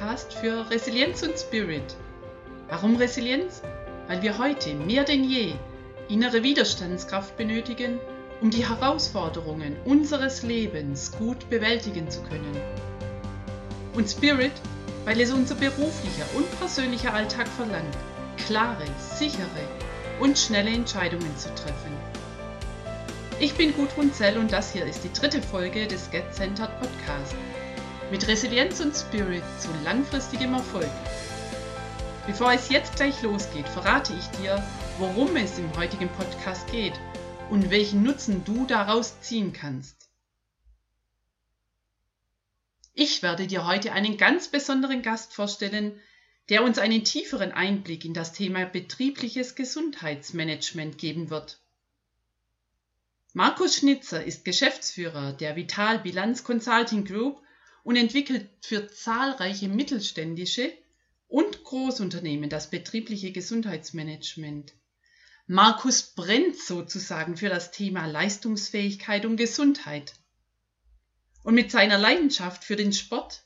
Podcast für Resilienz und Spirit. Warum Resilienz? Weil wir heute mehr denn je innere Widerstandskraft benötigen, um die Herausforderungen unseres Lebens gut bewältigen zu können. Und Spirit, weil es unser beruflicher und persönlicher Alltag verlangt, klare, sichere und schnelle Entscheidungen zu treffen. Ich bin Gudrun Zell und das hier ist die dritte Folge des Get Centered Podcast mit Resilienz und Spirit zu langfristigem Erfolg. Bevor es jetzt gleich losgeht, verrate ich dir, worum es im heutigen Podcast geht und welchen Nutzen du daraus ziehen kannst. Ich werde dir heute einen ganz besonderen Gast vorstellen, der uns einen tieferen Einblick in das Thema betriebliches Gesundheitsmanagement geben wird. Markus Schnitzer ist Geschäftsführer der Vital Bilanz Consulting Group und entwickelt für zahlreiche mittelständische und Großunternehmen das betriebliche Gesundheitsmanagement. Markus brennt sozusagen für das Thema Leistungsfähigkeit und Gesundheit. Und mit seiner Leidenschaft für den Sport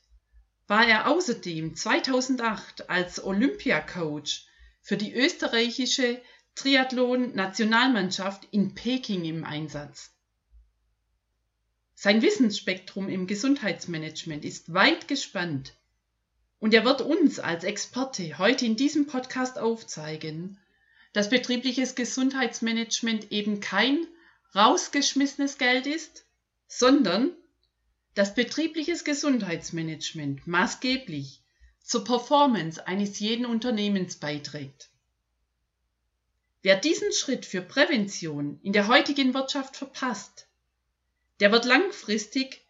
war er außerdem 2008 als Olympiacoach für die österreichische Triathlon-Nationalmannschaft in Peking im Einsatz. Sein Wissensspektrum im Gesundheitsmanagement ist weit gespannt und er wird uns als Experte heute in diesem Podcast aufzeigen, dass betriebliches Gesundheitsmanagement eben kein rausgeschmissenes Geld ist, sondern dass betriebliches Gesundheitsmanagement maßgeblich zur Performance eines jeden Unternehmens beiträgt. Wer diesen Schritt für Prävention in der heutigen Wirtschaft verpasst, der wird langfristig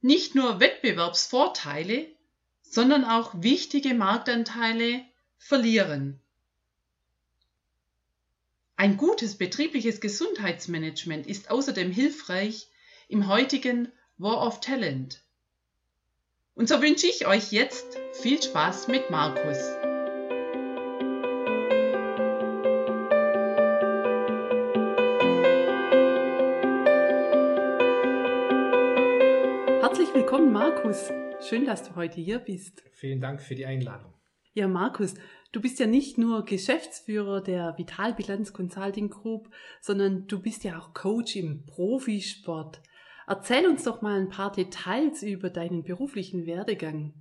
nicht nur Wettbewerbsvorteile, sondern auch wichtige Marktanteile verlieren. Ein gutes betriebliches Gesundheitsmanagement ist außerdem hilfreich im heutigen War of Talent. Und so wünsche ich euch jetzt viel Spaß mit Markus. Markus. Schön, dass du heute hier bist. Vielen Dank für die Einladung. Ja, Markus, du bist ja nicht nur Geschäftsführer der Vitalbilanz Consulting Group, sondern du bist ja auch Coach im Profisport. Erzähl uns doch mal ein paar Details über deinen beruflichen Werdegang.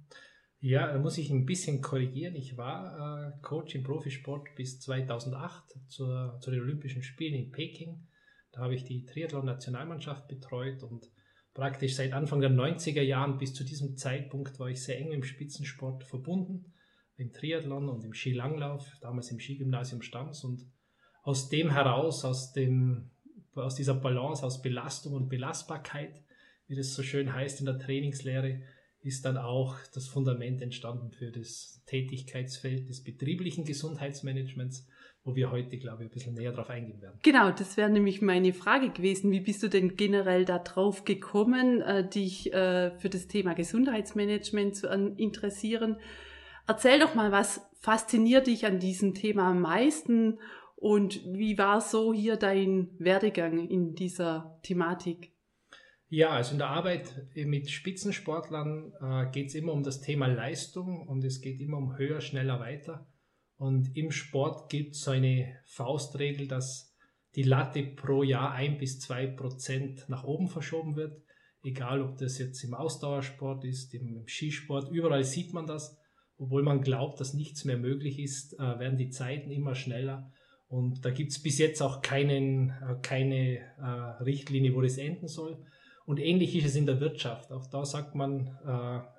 Ja, da muss ich ein bisschen korrigieren. Ich war äh, Coach im Profisport bis 2008 zur, zu den Olympischen Spielen in Peking. Da habe ich die Triathlon-Nationalmannschaft betreut und praktisch seit Anfang der 90er Jahren bis zu diesem Zeitpunkt war ich sehr eng im Spitzensport verbunden, im Triathlon und im Skilanglauf, damals im Skigymnasium Stams. Und aus dem heraus, aus, dem, aus dieser Balance, aus Belastung und Belastbarkeit, wie das so schön heißt in der Trainingslehre, ist dann auch das Fundament entstanden für das Tätigkeitsfeld des betrieblichen Gesundheitsmanagements, wo wir heute, glaube ich, ein bisschen näher drauf eingehen werden. Genau, das wäre nämlich meine Frage gewesen. Wie bist du denn generell darauf gekommen, äh, dich äh, für das Thema Gesundheitsmanagement zu interessieren? Erzähl doch mal, was fasziniert dich an diesem Thema am meisten und wie war so hier dein Werdegang in dieser Thematik? Ja, also in der Arbeit mit Spitzensportlern äh, geht es immer um das Thema Leistung und es geht immer um höher, schneller, weiter. Und im Sport gibt es so eine Faustregel, dass die Latte pro Jahr ein bis zwei Prozent nach oben verschoben wird. Egal, ob das jetzt im Ausdauersport ist, im Skisport, überall sieht man das. Obwohl man glaubt, dass nichts mehr möglich ist, äh, werden die Zeiten immer schneller. Und da gibt es bis jetzt auch keinen, äh, keine äh, Richtlinie, wo das enden soll. Und ähnlich ist es in der Wirtschaft. Auch da sagt man,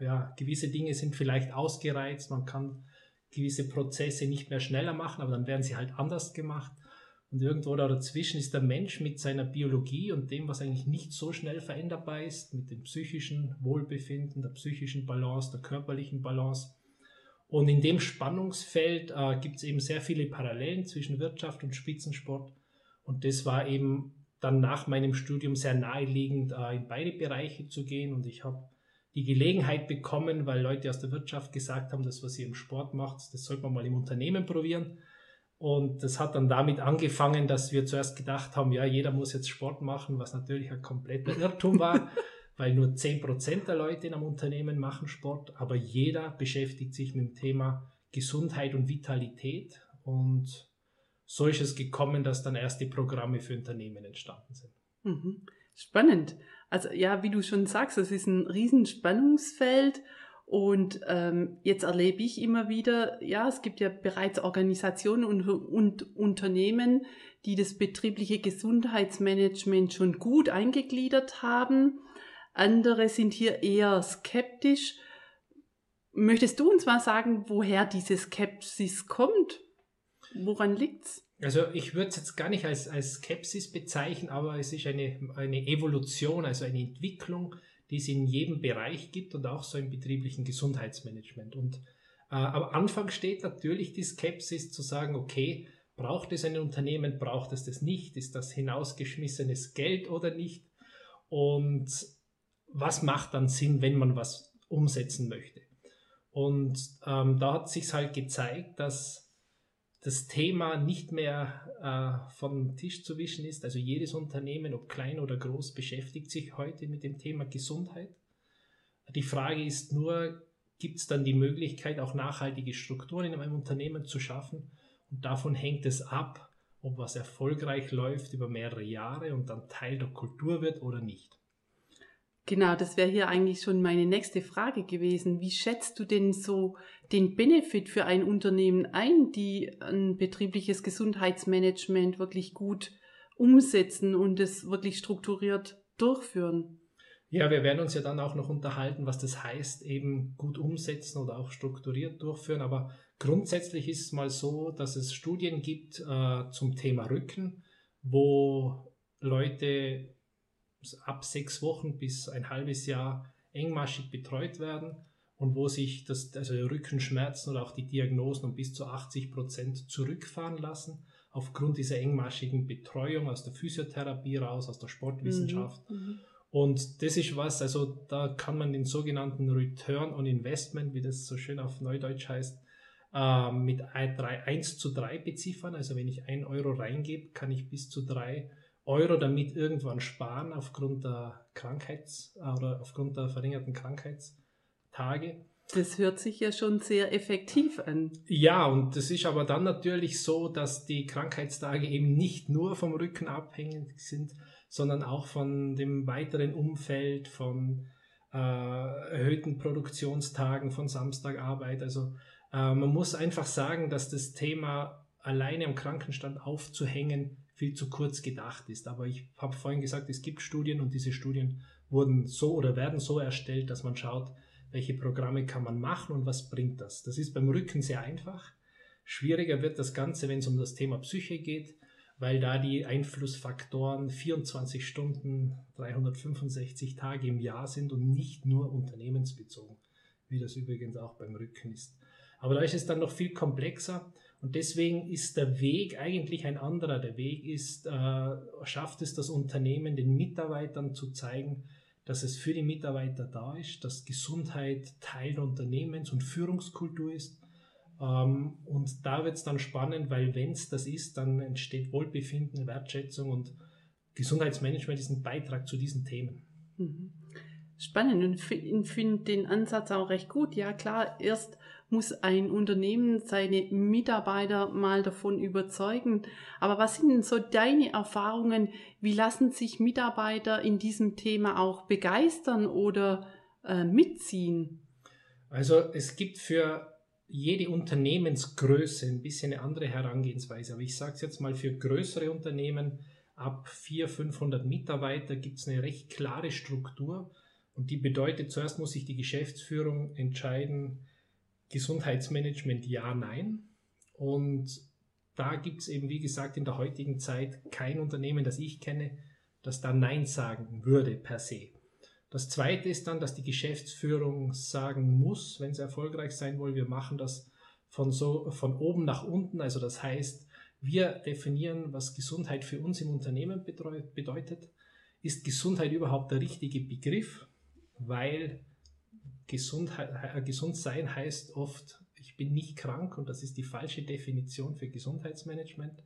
ja, gewisse Dinge sind vielleicht ausgereizt, man kann gewisse Prozesse nicht mehr schneller machen, aber dann werden sie halt anders gemacht. Und irgendwo da dazwischen ist der Mensch mit seiner Biologie und dem, was eigentlich nicht so schnell veränderbar ist, mit dem psychischen Wohlbefinden, der psychischen Balance, der körperlichen Balance. Und in dem Spannungsfeld äh, gibt es eben sehr viele Parallelen zwischen Wirtschaft und Spitzensport. Und das war eben dann nach meinem Studium sehr naheliegend, äh, in beide Bereiche zu gehen. Und ich habe die Gelegenheit bekommen, weil Leute aus der Wirtschaft gesagt haben, das, was ihr im Sport macht, das sollte man mal im Unternehmen probieren. Und das hat dann damit angefangen, dass wir zuerst gedacht haben, ja, jeder muss jetzt Sport machen, was natürlich ein kompletter Irrtum war, weil nur 10% der Leute in einem Unternehmen machen Sport, aber jeder beschäftigt sich mit dem Thema Gesundheit und Vitalität und so ist es gekommen, dass dann erste Programme für Unternehmen entstanden sind. Mhm. Spannend. Also ja, wie du schon sagst, es ist ein Riesenspannungsfeld und ähm, jetzt erlebe ich immer wieder, ja, es gibt ja bereits Organisationen und, und Unternehmen, die das betriebliche Gesundheitsmanagement schon gut eingegliedert haben. Andere sind hier eher skeptisch. Möchtest du uns mal sagen, woher diese Skepsis kommt? Woran liegt's? Also ich würde es jetzt gar nicht als, als Skepsis bezeichnen, aber es ist eine, eine Evolution, also eine Entwicklung, die es in jedem Bereich gibt und auch so im betrieblichen Gesundheitsmanagement. Und äh, am Anfang steht natürlich die Skepsis zu sagen, okay, braucht es ein Unternehmen, braucht es das nicht, ist das hinausgeschmissenes Geld oder nicht? Und was macht dann Sinn, wenn man was umsetzen möchte? Und ähm, da hat sich halt gezeigt, dass das Thema nicht mehr äh, vom Tisch zu wischen ist. Also jedes Unternehmen, ob klein oder groß, beschäftigt sich heute mit dem Thema Gesundheit. Die Frage ist nur, gibt es dann die Möglichkeit, auch nachhaltige Strukturen in einem Unternehmen zu schaffen? Und davon hängt es ab, ob was erfolgreich läuft über mehrere Jahre und dann Teil der Kultur wird oder nicht. Genau, das wäre hier eigentlich schon meine nächste Frage gewesen. Wie schätzt du denn so den Benefit für ein Unternehmen ein, die ein betriebliches Gesundheitsmanagement wirklich gut umsetzen und es wirklich strukturiert durchführen? Ja, wir werden uns ja dann auch noch unterhalten, was das heißt, eben gut umsetzen oder auch strukturiert durchführen. Aber grundsätzlich ist es mal so, dass es Studien gibt äh, zum Thema Rücken, wo Leute ab sechs Wochen bis ein halbes Jahr engmaschig betreut werden und wo sich das, also Rückenschmerzen oder auch die Diagnosen um bis zu 80 Prozent zurückfahren lassen, aufgrund dieser engmaschigen Betreuung aus der Physiotherapie raus, aus der Sportwissenschaft. Mhm. mhm. Und das ist was, also da kann man den sogenannten Return on Investment, wie das so schön auf Neudeutsch heißt, äh, mit 1 zu 3 beziffern. Also wenn ich 1 Euro reingebe, kann ich bis zu 3 Euro damit irgendwann sparen aufgrund der Krankheits- oder aufgrund der verringerten Krankheitstage. Das hört sich ja schon sehr effektiv an. Ja, und das ist aber dann natürlich so, dass die Krankheitstage eben nicht nur vom Rücken abhängig sind, sondern auch von dem weiteren Umfeld, von äh, erhöhten Produktionstagen, von Samstagarbeit. Also äh, man muss einfach sagen, dass das Thema alleine am Krankenstand aufzuhängen viel zu kurz gedacht ist. Aber ich habe vorhin gesagt, es gibt Studien und diese Studien wurden so oder werden so erstellt, dass man schaut, welche Programme kann man machen und was bringt das. Das ist beim Rücken sehr einfach. Schwieriger wird das Ganze, wenn es um das Thema Psyche geht, weil da die Einflussfaktoren 24 Stunden, 365 Tage im Jahr sind und nicht nur unternehmensbezogen, wie das übrigens auch beim Rücken ist. Aber da ist es dann noch viel komplexer und deswegen ist der Weg eigentlich ein anderer. Der Weg ist, äh, schafft es das Unternehmen, den Mitarbeitern zu zeigen, dass es für die Mitarbeiter da ist, dass Gesundheit Teil der Unternehmens- und Führungskultur ist. Ähm, und da wird es dann spannend, weil wenn es das ist, dann entsteht Wohlbefinden, Wertschätzung und Gesundheitsmanagement ist ein Beitrag zu diesen Themen. Mhm. Spannend und ich finde den Ansatz auch recht gut. Ja, klar, erst muss ein Unternehmen seine Mitarbeiter mal davon überzeugen. Aber was sind denn so deine Erfahrungen? Wie lassen sich Mitarbeiter in diesem Thema auch begeistern oder äh, mitziehen? Also es gibt für jede Unternehmensgröße ein bisschen eine andere Herangehensweise. Aber ich sage es jetzt mal für größere Unternehmen ab 400, 500 Mitarbeiter gibt es eine recht klare Struktur und die bedeutet, zuerst muss sich die Geschäftsführung entscheiden, Gesundheitsmanagement ja, nein. Und da gibt es eben, wie gesagt, in der heutigen Zeit kein Unternehmen, das ich kenne, das da Nein sagen würde per se. Das Zweite ist dann, dass die Geschäftsführung sagen muss, wenn sie erfolgreich sein will, wir machen das von, so, von oben nach unten. Also das heißt, wir definieren, was Gesundheit für uns im Unternehmen bedeutet. Ist Gesundheit überhaupt der richtige Begriff? weil Gesundheit, äh, gesund sein heißt oft, ich bin nicht krank und das ist die falsche Definition für Gesundheitsmanagement,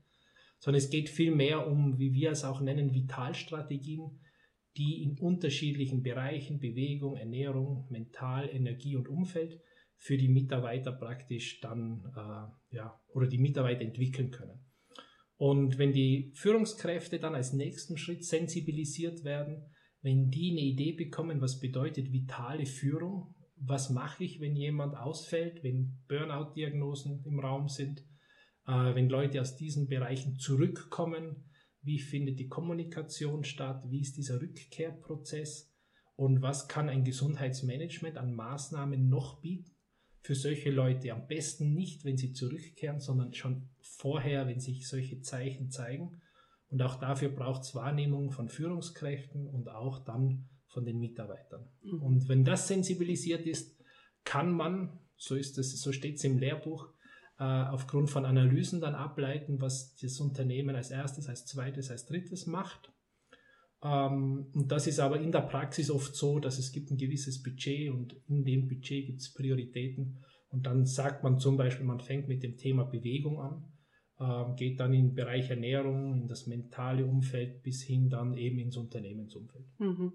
sondern es geht viel mehr um, wie wir es auch nennen, Vitalstrategien, die in unterschiedlichen Bereichen Bewegung, Ernährung, Mental, Energie und Umfeld für die Mitarbeiter praktisch dann äh, ja oder die Mitarbeiter entwickeln können. Und wenn die Führungskräfte dann als nächsten Schritt sensibilisiert werden, wenn die eine Idee bekommen, was bedeutet vitale Führung, was mache ich, wenn jemand ausfällt, wenn Burnout-Diagnosen im Raum sind, äh, wenn Leute aus diesen Bereichen zurückkommen, wie findet die Kommunikation statt, wie ist dieser Rückkehrprozess und was kann ein Gesundheitsmanagement an Maßnahmen noch bieten für solche Leute. Am besten nicht, wenn sie zurückkehren, sondern schon vorher, wenn sich solche Zeichen zeigen. Und auch dafür braucht es Wahrnehmung von Führungskräften und auch dann von den Mitarbeitern. Mhm. Und wenn das sensibilisiert ist, kann man, so ist es, so steht es im Lehrbuch, äh, aufgrund von Analysen dann ableiten, was das Unternehmen als erstes, als zweites, als drittes macht. Ähm, und das ist aber in der Praxis oft so, dass es gibt ein gewisses Budget und in dem Budget gibt es Prioritäten. Und dann sagt man zum Beispiel, man fängt mit dem Thema Bewegung an, ähm, geht dann in den Bereich Ernährung, in das mentale Umfeld bis hin dann eben ins Unternehmensumfeld. Mhm.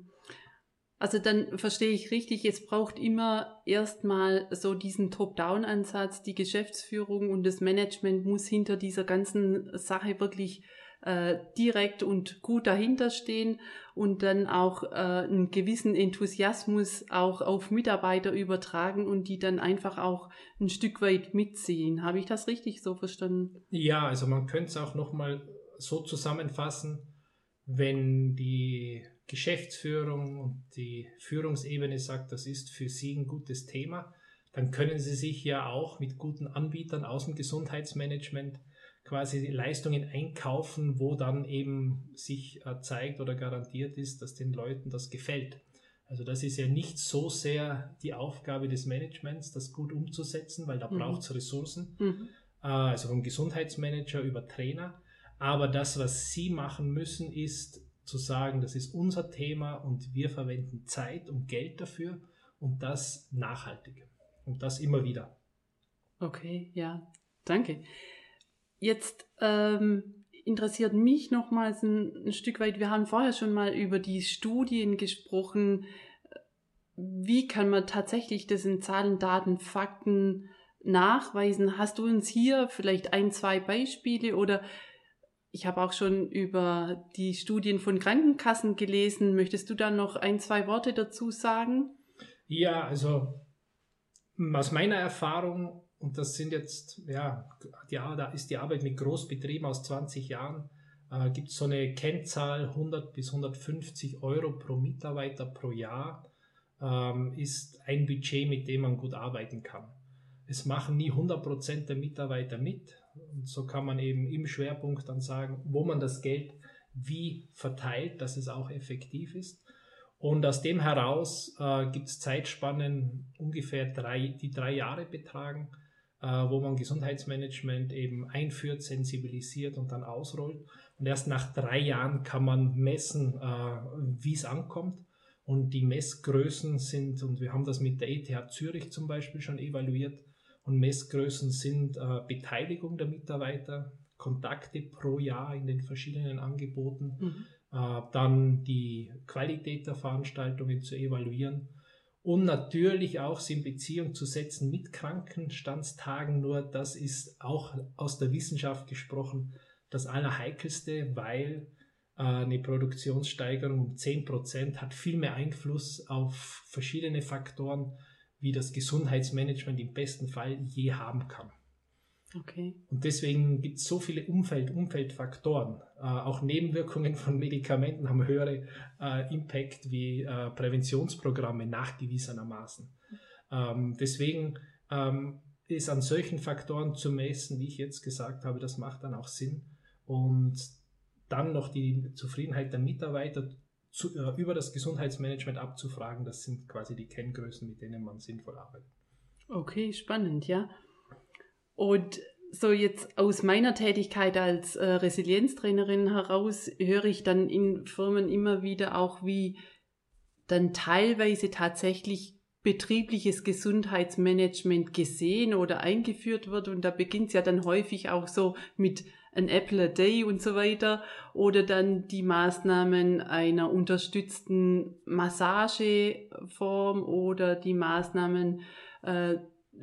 Also dann verstehe ich richtig, es braucht immer erstmal so diesen Top-Down-Ansatz. Die Geschäftsführung und das Management muss hinter dieser ganzen Sache wirklich äh, direkt und gut dahinter stehen und dann auch äh, einen gewissen Enthusiasmus auch auf Mitarbeiter übertragen und die dann einfach auch ein Stück weit mitziehen. Habe ich das richtig so verstanden? Ja, also man könnte es auch nochmal so zusammenfassen, wenn die Geschäftsführung und die Führungsebene sagt, das ist für Sie ein gutes Thema, dann können Sie sich ja auch mit guten Anbietern aus dem Gesundheitsmanagement quasi Leistungen einkaufen, wo dann eben sich zeigt oder garantiert ist, dass den Leuten das gefällt. Also das ist ja nicht so sehr die Aufgabe des Managements, das gut umzusetzen, weil da mhm. braucht es Ressourcen, mhm. Äh, also vom Gesundheitsmanager über Trainer. Aber das, was Sie machen müssen, ist zu sagen, das ist unser Thema und wir verwenden Zeit und Geld dafür und das nachhaltig und das immer wieder. Okay, ja, danke. Jetzt ähm, interessiert mich nochmals ein, ein Stück weit, wir haben vorher schon mal über die Studien gesprochen. Wie kann man tatsächlich das in Zahlen, Daten, Fakten nachweisen? Hast du uns hier vielleicht ein, zwei Beispiele oder ich habe auch schon über die Studien von Krankenkassen gelesen. Möchtest du da noch ein, zwei Worte dazu sagen? Ja, also aus meiner Erfahrung, und das sind jetzt, ja, ja da ist die Arbeit mit Großbetrieben aus 20 Jahren, äh, gibt es so eine Kennzahl 100 bis 150 Euro pro Mitarbeiter pro Jahr, ähm, ist ein Budget, mit dem man gut arbeiten kann. Es machen nie 100 Prozent der Mitarbeiter mit, und so kann man eben im Schwerpunkt dann sagen, wo man das Geld wie verteilt, dass es auch effektiv ist. Und aus dem heraus äh, gibt es Zeitspannen ungefähr drei, die drei Jahre betragen, äh, wo man Gesundheitsmanagement eben einführt, sensibilisiert und dann ausrollt. Und erst nach drei Jahren kann man messen, äh, wie es ankommt. Und die Messgrößen sind, und wir haben das mit der ETH Zürich zum Beispiel schon evaluiert, und Messgrößen sind äh, Beteiligung der Mitarbeiter, Kontakte pro Jahr in den verschiedenen Angeboten, mhm. äh, dann die Qualität der Veranstaltungen zu evaluieren und natürlich auch sie in Beziehung zu setzen mit Krankenstandstagen. Nur das ist auch aus der Wissenschaft gesprochen das Allerheikelste, weil äh, eine Produktionssteigerung um 10% hat viel mehr Einfluss auf verschiedene Faktoren wie das Gesundheitsmanagement im besten Fall je haben kann. Okay. Und deswegen gibt es so viele Umfeld, Umfeldfaktoren. Äh, auch Nebenwirkungen von Medikamenten haben höhere äh, Impact wie äh, Präventionsprogramme nachgewiesenermaßen. Ähm, deswegen ähm, ist an solchen Faktoren zu messen, wie ich jetzt gesagt habe, das macht dann auch Sinn. Und dann noch die Zufriedenheit der Mitarbeiter zu, äh, über das Gesundheitsmanagement abzufragen. Das sind quasi die Kenngrößen, mit denen man sinnvoll arbeitet. Okay, spannend, ja. Und so jetzt aus meiner Tätigkeit als äh, Resilienztrainerin heraus höre ich dann in Firmen immer wieder auch, wie dann teilweise tatsächlich betriebliches Gesundheitsmanagement gesehen oder eingeführt wird. Und da beginnt es ja dann häufig auch so mit ein Apple a Day und so weiter oder dann die Maßnahmen einer unterstützten Massageform oder die Maßnahmen äh,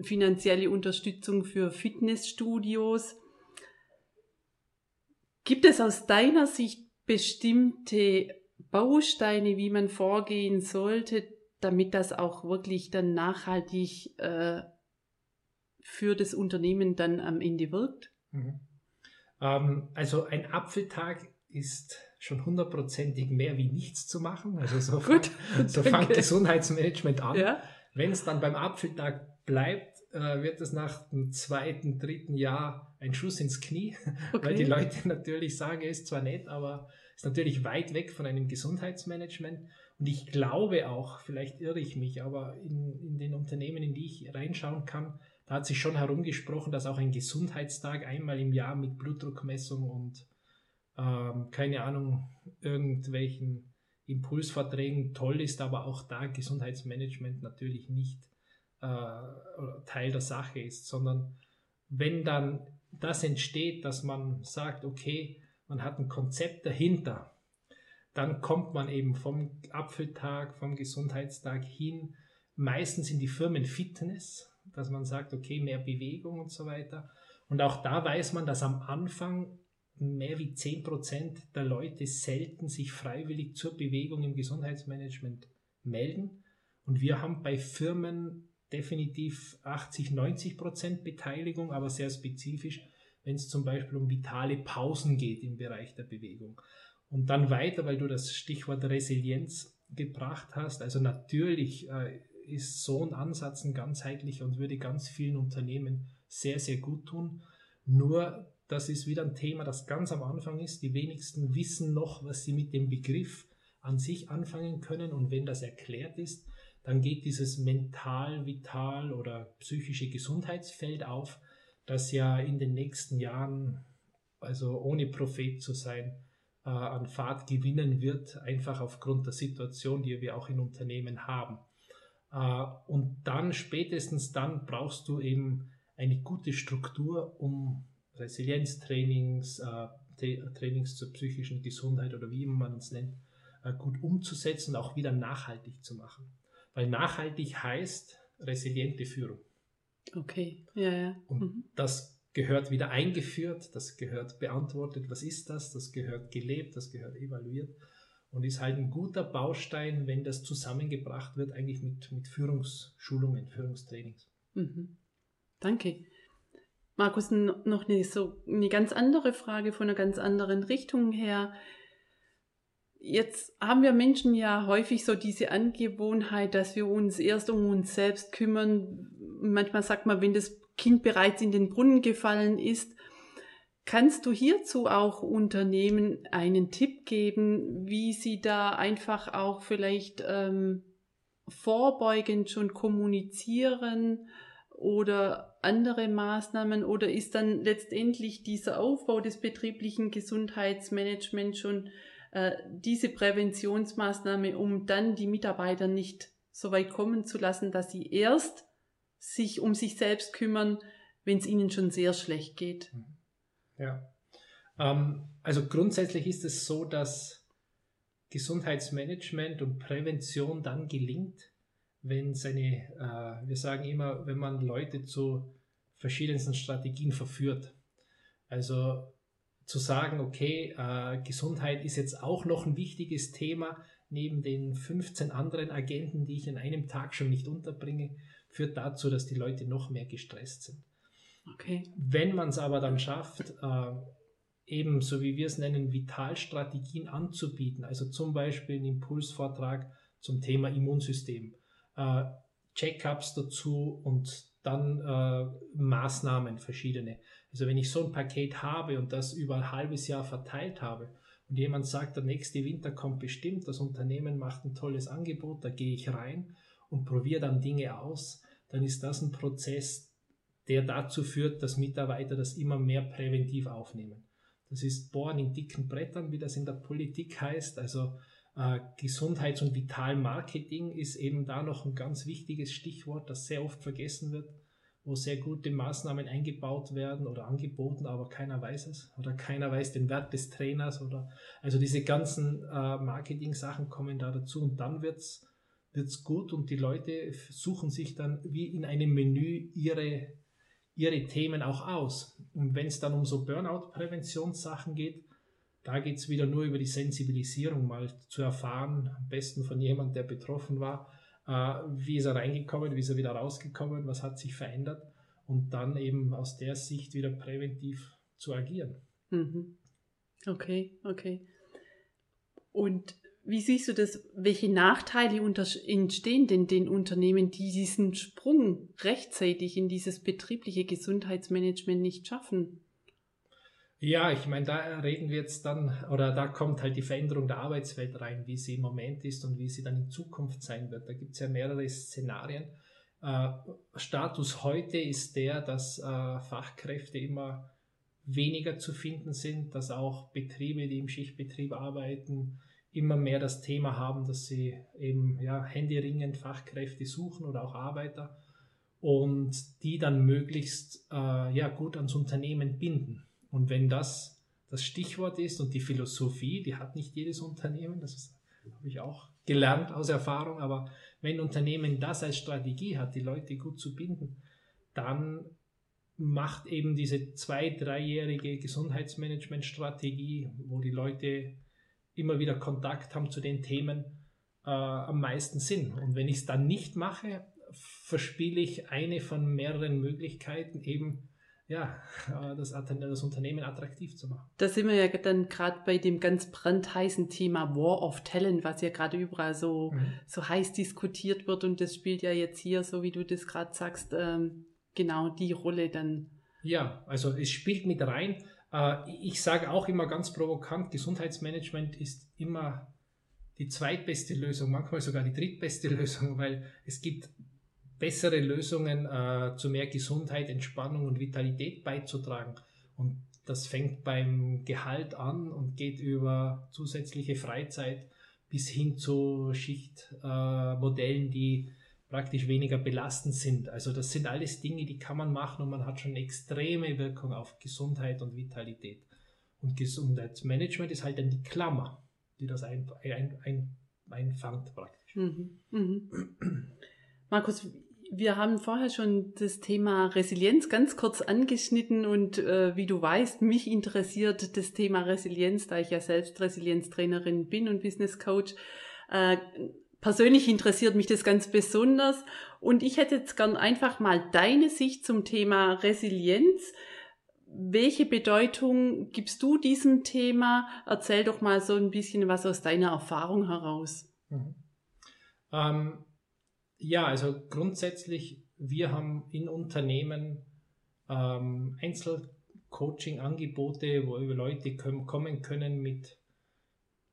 finanzielle Unterstützung für Fitnessstudios. Gibt es aus deiner Sicht bestimmte Bausteine, wie man vorgehen sollte, damit das auch wirklich dann nachhaltig äh, für das Unternehmen dann am Ende wirkt? Mhm. Ähm, also ein Apfeltag ist schon hundertprozentig mehr wie nichts zu machen. Also so, Gut, so fängt Gesundheitsmanagement an. Ja. Wenn es dann beim Apfeltag bleibt, äh, wird es nach dem zweiten, dritten Jahr ein Schuss ins Knie, okay. weil die Leute natürlich sagen, er ist zwar nett, aber ist natürlich weit weg von einem Gesundheitsmanagement. Und ich glaube auch, vielleicht irre ich mich, aber in, in den Unternehmen, in die ich reinschauen kann, da hat sich schon herumgesprochen, dass auch ein Gesundheitstag einmal im Jahr mit Blutdruckmessung und ähm, keine Ahnung, irgendwelchen Impulsverträgen toll ist, aber auch da Gesundheitsmanagement natürlich nicht äh, Teil der Sache ist, sondern wenn dann das entsteht, dass man sagt, okay, man hat ein Konzept dahinter, dann kommt man eben vom Apfeltag, vom Gesundheitstag hin, meistens in die Firmenfitness, dass man sagt, okay, mehr Bewegung und so weiter. Und auch da weiß man, dass am Anfang mehr wie 10% der Leute selten sich freiwillig zur Bewegung im Gesundheitsmanagement melden. Und wir haben bei Firmen definitiv 80, 90% Beteiligung, aber sehr spezifisch, wenn es zum Beispiel um vitale Pausen geht im Bereich der Bewegung. Und dann weiter, weil du das Stichwort Resilienz gebracht hast. Also natürlich äh, ist so ein Ansatz ein ganzheitlicher und würde ganz vielen Unternehmen sehr, sehr gut tun. Nur, das ist wieder ein Thema, das ganz am Anfang ist. Die wenigsten wissen noch, was sie mit dem Begriff an sich anfangen können. Und wenn das erklärt ist, dann geht dieses mental, vital oder psychische Gesundheitsfeld auf, das ja in den nächsten Jahren, also ohne Prophet zu sein, äh, an Fahrt gewinnen wird, einfach aufgrund der Situation, die wir auch in Unternehmen haben. Äh, und dann, spätestens dann, brauchst du eben eine gute Struktur, um Resilienztrainings, äh, Trainings zur psychischen Gesundheit oder wie immer man es nennt, äh, gut umzusetzen und auch wieder nachhaltig zu machen. Weil nachhaltig heißt resiliente Führung. Okay, ja, ja. Und mhm. das gehört wieder eingeführt, das gehört beantwortet, was ist das, das gehört gelebt, das gehört evaluiert und ist halt ein guter Baustein, wenn das zusammengebracht wird, eigentlich mit, mit Führungsschulungen, Führungstrainings. Mhm. Danke. Markus, noch eine, so eine ganz andere Frage von einer ganz anderen Richtung her. Jetzt haben wir Menschen ja häufig so diese Angewohnheit, dass wir uns erst um uns selbst kümmern. Manchmal sagt man, wenn das Kind bereits in den Brunnen gefallen ist, Kannst du hierzu auch Unternehmen einen Tipp geben, wie sie da einfach auch vielleicht ähm, vorbeugend schon kommunizieren oder andere Maßnahmen oder ist dann letztendlich dieser Aufbau des betrieblichen Gesundheitsmanagements schon äh, diese Präventionsmaßnahme, um dann die Mitarbeiter nicht so weit kommen zu lassen, dass sie erst sich um sich selbst kümmern, wenn es ihnen schon sehr schlecht geht? Mhm. Ja. Ähm, also grundsätzlich ist es so, dass Gesundheitsmanagement und Prävention dann gelingt, wenn seine, äh, wir sagen immer, wenn man Leute zu verschiedensten Strategien verführt. Also zu sagen, okay, äh, Gesundheit ist jetzt auch noch ein wichtiges Thema, neben den 15 anderen Agenten, die ich in einem Tag schon nicht unterbringe, führt dazu, dass die Leute noch mehr gestresst sind. Okay. Wenn man es aber dann schafft, äh, eben so wie wir es nennen, Vitalstrategien anzubieten, also zum Beispiel einen Impulsvortrag zum Thema Immunsystem, äh, Checkups dazu und dann äh, Maßnahmen verschiedene. Also wenn ich so ein Paket habe und das über ein halbes Jahr verteilt habe und jemand sagt, der nächste Winter kommt bestimmt, das Unternehmen macht ein tolles Angebot, da gehe ich rein und probiere dann Dinge aus, dann ist das ein Prozess, der dazu führt, dass Mitarbeiter das immer mehr präventiv aufnehmen. Das ist Bohren in dicken Brettern, wie das in der Politik heißt. Also äh, Gesundheits- und Vitalmarketing ist eben da noch ein ganz wichtiges Stichwort, das sehr oft vergessen wird, wo sehr gute Maßnahmen eingebaut werden oder angeboten, aber keiner weiß es oder keiner weiß den Wert des Trainers oder also diese ganzen äh, Marketing-Sachen kommen da dazu und dann wird's wird's gut und die Leute suchen sich dann wie in einem Menü ihre ihre Themen auch aus. Und wenn es dann um so Burnout-Präventionssachen geht, da geht es wieder nur über die Sensibilisierung, mal zu erfahren, am besten von jemandem, der betroffen war, äh, wie ist er reingekommen, wie ist er wieder rausgekommen, was hat sich verändert und dann eben aus der Sicht wieder präventiv zu agieren. Mhm. Okay, okay. Und wie siehst du das? Welche Nachteile entstehen denn den Unternehmen, die diesen Sprung rechtzeitig in dieses betriebliche Gesundheitsmanagement nicht schaffen? Ja, ich meine, da reden wir jetzt dann, oder da kommt halt die Veränderung der Arbeitswelt rein, wie sie im Moment ist und wie sie dann in Zukunft sein wird. Da gibt es ja mehrere Szenarien. Äh, Status heute ist der, dass äh, Fachkräfte immer weniger zu finden sind, dass auch Betriebe, die im Schichtbetrieb arbeiten, immer mehr das Thema haben, dass sie eben ja, händeringend Fachkräfte suchen oder auch Arbeiter und die dann möglichst äh, ja, gut ans Unternehmen binden. Und wenn das das Stichwort ist und die Philosophie, die hat nicht jedes Unternehmen, das habe ich auch gelernt aus Erfahrung, aber wenn Unternehmen das als Strategie hat, die Leute gut zu binden, dann macht eben diese zwei-, dreijährige Gesundheitsmanagement-Strategie, wo die Leute immer wieder Kontakt haben zu den Themen, äh, am meisten Sinn. Und wenn ich es dann nicht mache, verspiele ich eine von mehreren Möglichkeiten, eben ja, das, das, Unternehmen attraktiv zu machen. Da sind wir ja dann gerade bei dem ganz brandheißen Thema War of Talent, was ja gerade überall so, mhm. so heiß diskutiert wird und das spielt ja jetzt hier, so wie du das gerade sagst, ähm, genau die Rolle dann. Ja, also es spielt mit rein. Äh, ich sage auch immer ganz provokant, Gesundheitsmanagement ist immer die zweitbeste Lösung, manchmal sogar die drittbeste Lösung, weil es gibt bessere Lösungen äh, zu mehr Gesundheit, Entspannung und Vitalität beizutragen. Und das fängt beim Gehalt an und geht über zusätzliche Freizeit bis hin zu Schichtmodellen, äh, die praktisch weniger belastend sind. Also das sind alles Dinge, die kann man machen und man hat schon extreme Wirkung auf Gesundheit und Vitalität. Und Gesundheitsmanagement ist halt dann die Klammer, die das ein, ein, ein, einfangt praktisch. Mhm. Mhm. Markus, wir haben vorher schon das Thema Resilienz ganz kurz angeschnitten und äh, wie du weißt, mich interessiert das Thema Resilienz, da ich ja selbst Resilienztrainerin bin und Business Coach. Äh, persönlich interessiert mich das ganz besonders und ich hätte jetzt gern einfach mal deine Sicht zum Thema Resilienz. Welche Bedeutung gibst du diesem Thema? Erzähl doch mal so ein bisschen was aus deiner Erfahrung heraus. Mhm. Ähm ja, also grundsätzlich, wir haben in Unternehmen ähm, Einzelcoaching-Angebote, wo Leute kommen können mit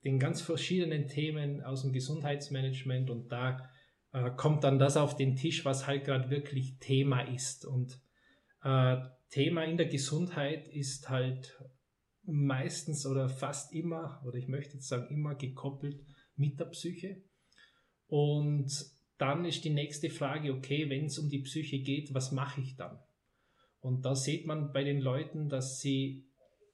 den ganz verschiedenen Themen aus dem Gesundheitsmanagement und da äh, kommt dann das auf den Tisch, was halt gerade wirklich Thema ist. Und äh, Thema in der Gesundheit ist halt meistens oder fast immer, oder ich möchte jetzt sagen immer gekoppelt mit der Psyche. Und dann ist die nächste Frage, okay, wenn es um die Psyche geht, was mache ich dann? Und da sieht man bei den Leuten, dass sie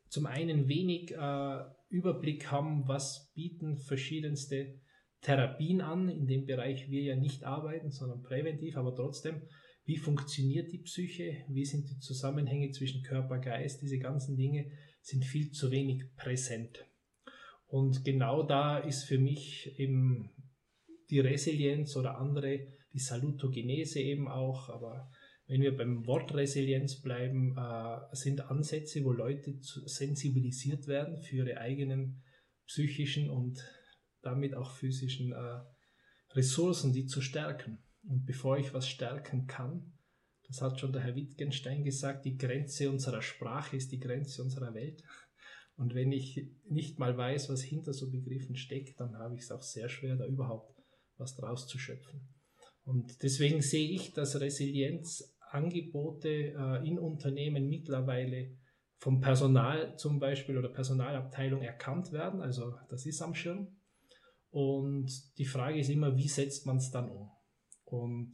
zum einen wenig äh, Überblick haben, was bieten verschiedenste Therapien an, in dem Bereich wir ja nicht arbeiten, sondern präventiv, aber trotzdem, wie funktioniert die Psyche, wie sind die Zusammenhänge zwischen Körper, Geist, diese ganzen Dinge sind viel zu wenig präsent. Und genau da ist für mich eben die Resilienz oder andere, die Salutogenese eben auch, aber wenn wir beim Wort Resilienz bleiben, äh, sind Ansätze, wo Leute sensibilisiert werden für ihre eigenen psychischen und damit auch physischen äh, Ressourcen, die zu stärken. Und bevor ich was stärken kann, das hat schon der Herr Wittgenstein gesagt, die Grenze unserer Sprache ist die Grenze unserer Welt. Und wenn ich nicht mal weiß, was hinter so Begriffen steckt, dann habe ich es auch sehr schwer, da überhaupt was draus zu schöpfen. Und deswegen sehe ich, dass Resilienzangebote äh, in Unternehmen mittlerweile vom Personal zum Beispiel oder Personalabteilung erkannt werden. Also das ist am Schirm. Und die Frage ist immer, wie setzt man es dann um? Und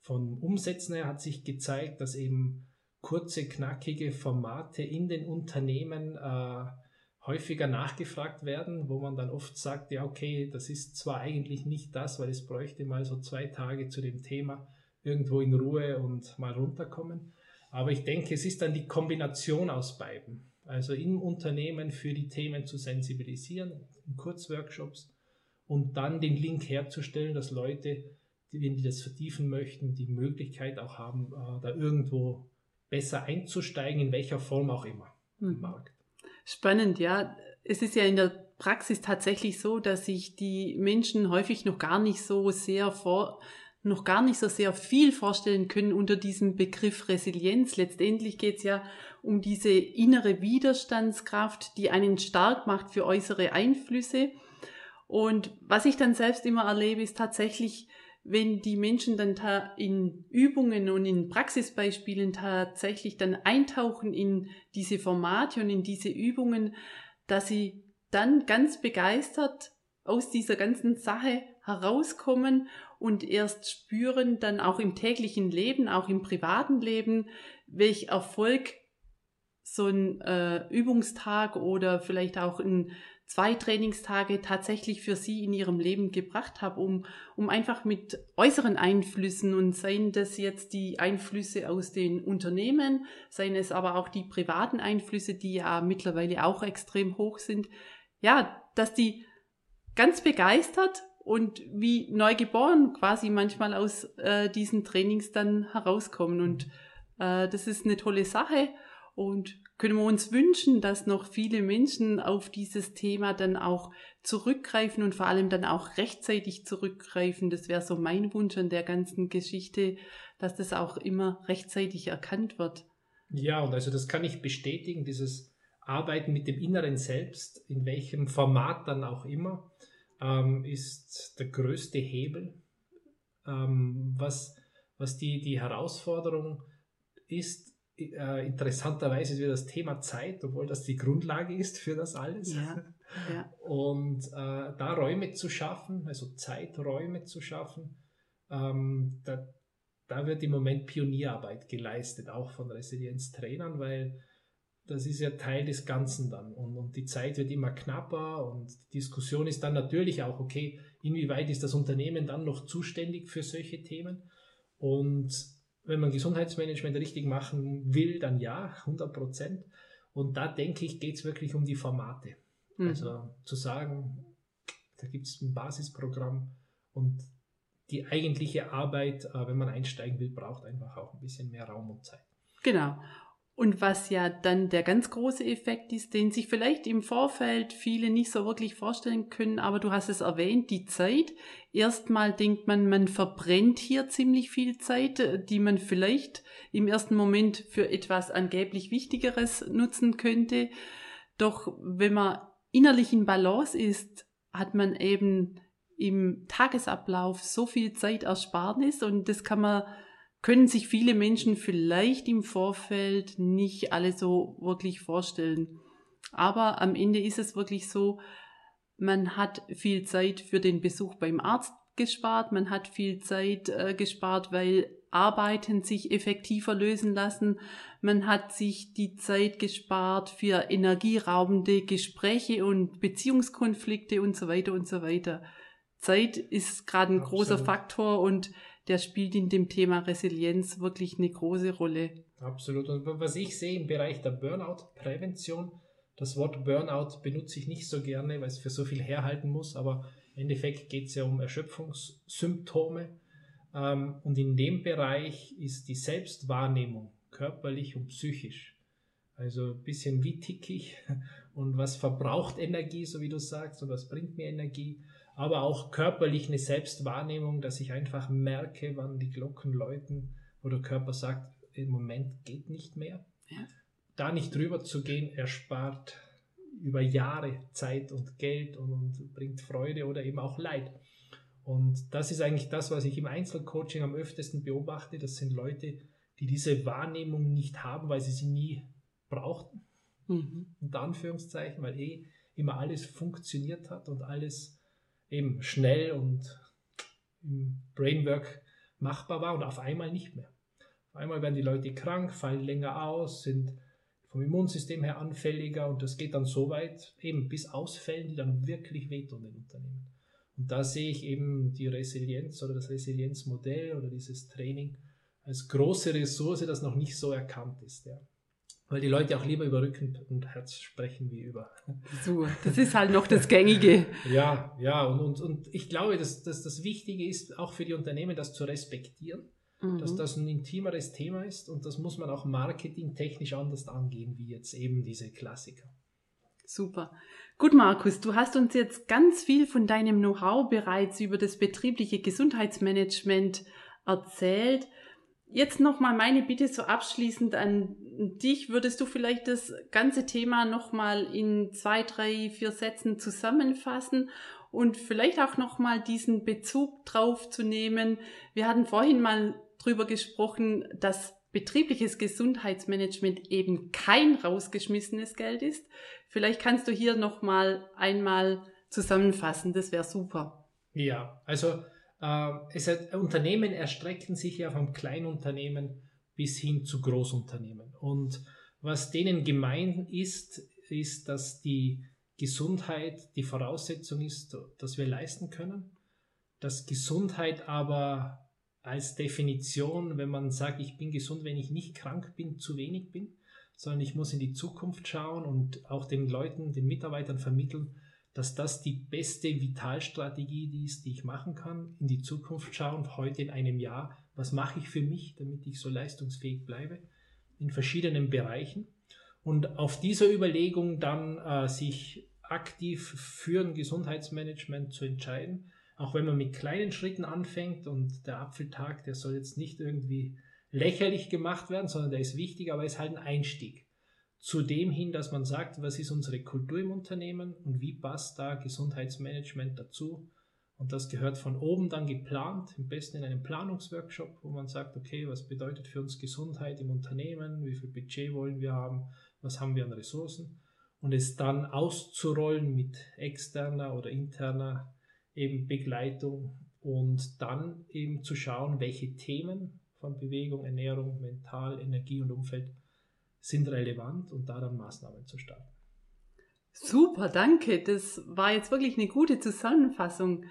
von Umsätzen her hat sich gezeigt, dass eben kurze, knackige Formate in den Unternehmen äh, häufiger nachgefragt werden, wo man dann oft sagt, ja, okay, das ist zwar eigentlich nicht das, weil es bräuchte mal so zwei Tage zu dem Thema irgendwo in Ruhe und mal runterkommen. Aber ich denke, es ist dann die Kombination aus beiden. Also im Unternehmen für die Themen zu sensibilisieren, in Kurzworkshops und dann den Link herzustellen, dass Leute, die, wenn die das vertiefen möchten, die Möglichkeit auch haben, äh, da irgendwo besser einzusteigen, in welcher Form auch immer im Markt. Spannend, ja. Es ist ja in der Praxis tatsächlich so, dass sich die Menschen häufig noch gar nicht so sehr vor, noch gar nicht so sehr viel vorstellen können unter diesem Begriff Resilienz. Letztendlich geht es ja um diese innere Widerstandskraft, die einen stark macht für äußere Einflüsse. Und was ich dann selbst immer erlebe, ist tatsächlich, wenn die Menschen dann in Übungen und in Praxisbeispielen tatsächlich dann eintauchen in diese Formate und in diese Übungen, dass sie dann ganz begeistert aus dieser ganzen Sache herauskommen und erst spüren dann auch im täglichen Leben, auch im privaten Leben, welch Erfolg so ein äh, Übungstag oder vielleicht auch ein zwei Trainingstage tatsächlich für sie in ihrem Leben gebracht habe, um, um einfach mit äußeren Einflüssen und seien das jetzt die Einflüsse aus den Unternehmen, seien es aber auch die privaten Einflüsse, die ja mittlerweile auch extrem hoch sind, ja, dass die ganz begeistert und wie neugeboren quasi manchmal aus äh, diesen Trainings dann herauskommen. Und äh, das ist eine tolle Sache. Und können wir uns wünschen, dass noch viele Menschen auf dieses Thema dann auch zurückgreifen und vor allem dann auch rechtzeitig zurückgreifen. Das wäre so mein Wunsch an der ganzen Geschichte, dass das auch immer rechtzeitig erkannt wird. Ja, und also das kann ich bestätigen, dieses Arbeiten mit dem inneren Selbst, in welchem Format dann auch immer, ähm, ist der größte Hebel. Ähm, was, was die, die Herausforderung ist, äh, interessanterweise ist wieder das Thema Zeit, obwohl das die Grundlage ist für das alles. Ja, ja. Und äh, da Räume zu schaffen, also Zeiträume zu schaffen, ähm, da, da wird im Moment Pionierarbeit geleistet, auch von Resilienztrainern, weil das ist ja Teil des Ganzen dann. Und, und die Zeit wird immer knapper und die Diskussion ist dann natürlich auch, okay, inwieweit ist das Unternehmen dann noch zuständig für solche Themen? Und wenn man Gesundheitsmanagement richtig machen will, dann ja, 100 Prozent. Und da denke ich, geht es wirklich um die Formate. Mhm. Also zu sagen, da gibt es ein Basisprogramm und die eigentliche Arbeit, äh, wenn man einsteigen will, braucht einfach auch ein bisschen mehr Raum und Zeit. Genau. Und was ja dann der ganz große Effekt ist, den sich vielleicht im Vorfeld viele nicht so wirklich vorstellen können, aber du hast es erwähnt, die Zeit. Erstmal denkt man, man verbrennt hier ziemlich viel Zeit, die man vielleicht im ersten Moment für etwas angeblich Wichtigeres nutzen könnte. Doch wenn man innerlich in Balance ist, hat man eben im Tagesablauf so viel Zeitersparnis und das kann man können sich viele Menschen vielleicht im Vorfeld nicht alle so wirklich vorstellen. Aber am Ende ist es wirklich so, man hat viel Zeit für den Besuch beim Arzt gespart, man hat viel Zeit äh, gespart, weil Arbeiten sich effektiver lösen lassen, man hat sich die Zeit gespart für energieraubende Gespräche und Beziehungskonflikte und so weiter und so weiter. Zeit ist gerade ein Absolut. großer Faktor und der spielt in dem Thema Resilienz wirklich eine große Rolle. Absolut. Und was ich sehe im Bereich der Burnout-Prävention, das Wort Burnout benutze ich nicht so gerne, weil es für so viel herhalten muss, aber im Endeffekt geht es ja um Erschöpfungssymptome. Ähm, und in dem Bereich ist die Selbstwahrnehmung körperlich und psychisch. Also ein bisschen wie tick ich und was verbraucht Energie, so wie du sagst, und was bringt mir Energie aber auch körperlich eine Selbstwahrnehmung, dass ich einfach merke, wann die Glocken läuten, wo der Körper sagt, im Moment geht nicht mehr. Ja. Da nicht drüber zu gehen, erspart über Jahre Zeit und Geld und, und bringt Freude oder eben auch Leid. Und das ist eigentlich das, was ich im Einzelcoaching am öftesten beobachte. Das sind Leute, die diese Wahrnehmung nicht haben, weil sie sie nie brauchten. Mhm. Unter Anführungszeichen, weil eh immer alles funktioniert hat und alles eben schnell und im Brainwork machbar war und auf einmal nicht mehr. Auf einmal werden die Leute krank, fallen länger aus, sind vom Immunsystem her anfälliger und das geht dann so weit, eben bis Ausfällen, die dann wirklich wehtun den Unternehmen. Und da sehe ich eben die Resilienz oder das Resilienzmodell oder dieses Training als große Ressource, das noch nicht so erkannt ist. Ja. Weil die Leute auch lieber über Rücken und Herz sprechen wie über. So, das ist halt noch das Gängige. ja, ja, und, und, und ich glaube, dass, dass das Wichtige ist, auch für die Unternehmen, das zu respektieren mhm. dass das ein intimeres Thema ist und das muss man auch marketingtechnisch anders angehen, wie jetzt eben diese Klassiker. Super. Gut, Markus, du hast uns jetzt ganz viel von deinem Know-how bereits über das betriebliche Gesundheitsmanagement erzählt. Jetzt nochmal meine Bitte so abschließend an dich. Würdest du vielleicht das ganze Thema nochmal in zwei, drei, vier Sätzen zusammenfassen und vielleicht auch nochmal diesen Bezug drauf zu nehmen? Wir hatten vorhin mal drüber gesprochen, dass betriebliches Gesundheitsmanagement eben kein rausgeschmissenes Geld ist. Vielleicht kannst du hier noch mal einmal zusammenfassen, das wäre super. Ja, also es hat, Unternehmen erstrecken sich ja vom Kleinunternehmen bis hin zu Großunternehmen. Und was denen gemein ist, ist, dass die Gesundheit die Voraussetzung ist, dass wir leisten können, dass Gesundheit aber als Definition, wenn man sagt, ich bin gesund, wenn ich nicht krank bin, zu wenig bin, sondern ich muss in die Zukunft schauen und auch den Leuten, den Mitarbeitern vermitteln, dass das die beste Vitalstrategie ist, die ich machen kann, in die Zukunft schauen, heute in einem Jahr, was mache ich für mich, damit ich so leistungsfähig bleibe, in verschiedenen Bereichen. Und auf dieser Überlegung dann äh, sich aktiv für ein Gesundheitsmanagement zu entscheiden, auch wenn man mit kleinen Schritten anfängt und der Apfeltag, der soll jetzt nicht irgendwie lächerlich gemacht werden, sondern der ist wichtig, aber ist halt ein Einstieg. Zu dem hin, dass man sagt, was ist unsere Kultur im Unternehmen und wie passt da Gesundheitsmanagement dazu. Und das gehört von oben dann geplant, am besten in einem Planungsworkshop, wo man sagt, okay, was bedeutet für uns Gesundheit im Unternehmen, wie viel Budget wollen wir haben, was haben wir an Ressourcen? Und es dann auszurollen mit externer oder interner eben Begleitung und dann eben zu schauen, welche Themen von Bewegung, Ernährung, Mental, Energie und Umfeld sind relevant und da dann Maßnahmen zu starten. Super, danke. Das war jetzt wirklich eine gute Zusammenfassung,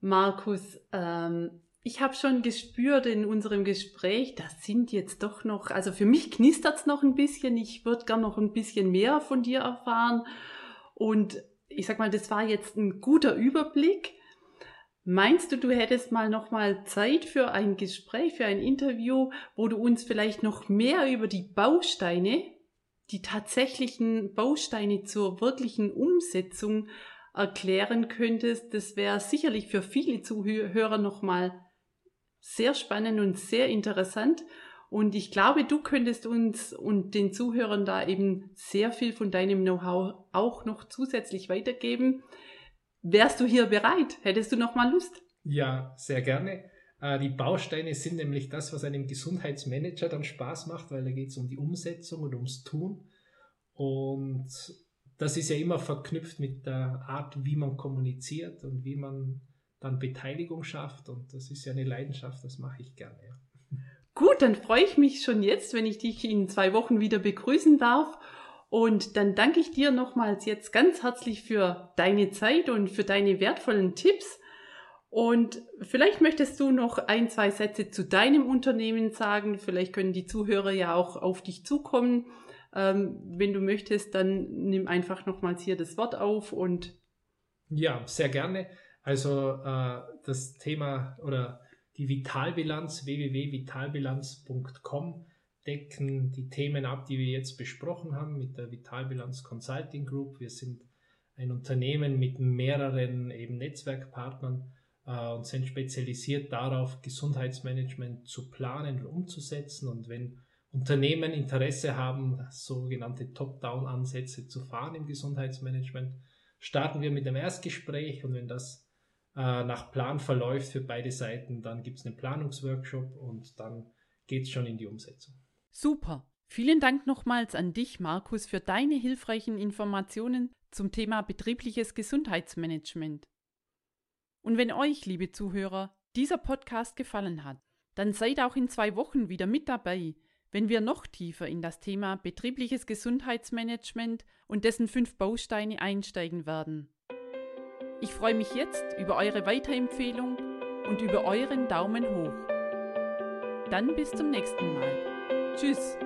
Markus. Ähm, ich habe schon gespürt in unserem Gespräch, das sind jetzt doch noch, also für mich knistert es noch ein bisschen. Ich würde gern noch ein bisschen mehr von dir erfahren. Und ich sag mal, das war jetzt ein guter Überblick. Meinst du, du hättest mal noch mal Zeit für ein Gespräch, für ein Interview, wo du uns vielleicht noch mehr über die Bausteine, die tatsächlichen Bausteine zur wirklichen Umsetzung erklären könntest? Das wäre sicherlich für viele Zuhörer noch mal sehr spannend und sehr interessant. Und ich glaube, du könntest uns und den Zuhörern da eben sehr viel von deinem Know-how auch noch zusätzlich weitergeben. Wärst du hier bereit? Hättest du noch mal Lust? Ja, sehr gerne. Äh, die Bausteine sind nämlich das, was einem Gesundheitsmanager dann Spaß macht, weil da geht es um die Umsetzung und ums Tun. Und das ist ja immer verknüpft mit der Art, wie man kommuniziert und wie man dann Beteiligung schafft. Und das ist ja eine Leidenschaft, das mache ich gerne. Ja. Gut, dann freue ich mich schon jetzt, wenn ich dich in zwei Wochen wieder begrüßen darf. Und dann danke ich dir nochmals jetzt ganz herzlich für deine Zeit und für deine wertvollen Tipps. Und vielleicht möchtest du noch ein, zwei Sätze zu deinem Unternehmen sagen. Vielleicht können die Zuhörer ja auch auf dich zukommen. Ähm, wenn du möchtest, dann nimm einfach nochmals hier das Wort auf und. Ja, sehr gerne. Also äh, das Thema oder die Vitalbilanz www.vitalbilanz.com decken die Themen ab, die wir jetzt besprochen haben mit der Vitalbilanz Consulting Group. Wir sind ein Unternehmen mit mehreren eben Netzwerkpartnern äh, und sind spezialisiert darauf, Gesundheitsmanagement zu planen und umzusetzen. Und wenn Unternehmen Interesse haben, sogenannte Top-Down-Ansätze zu fahren im Gesundheitsmanagement, starten wir mit dem Erstgespräch und wenn das äh, nach Plan verläuft für beide Seiten, dann gibt es einen Planungsworkshop und dann geht es schon in die Umsetzung. Super. Vielen Dank nochmals an dich, Markus, für deine hilfreichen Informationen zum Thema betriebliches Gesundheitsmanagement. Und wenn euch, liebe Zuhörer, dieser Podcast gefallen hat, dann seid auch in zwei Wochen wieder mit dabei, wenn wir noch tiefer in das Thema betriebliches Gesundheitsmanagement und dessen fünf Bausteine einsteigen werden. Ich freue mich jetzt über eure Weiterempfehlung und über euren Daumen hoch. Dann bis zum nächsten Mal. Tschüss.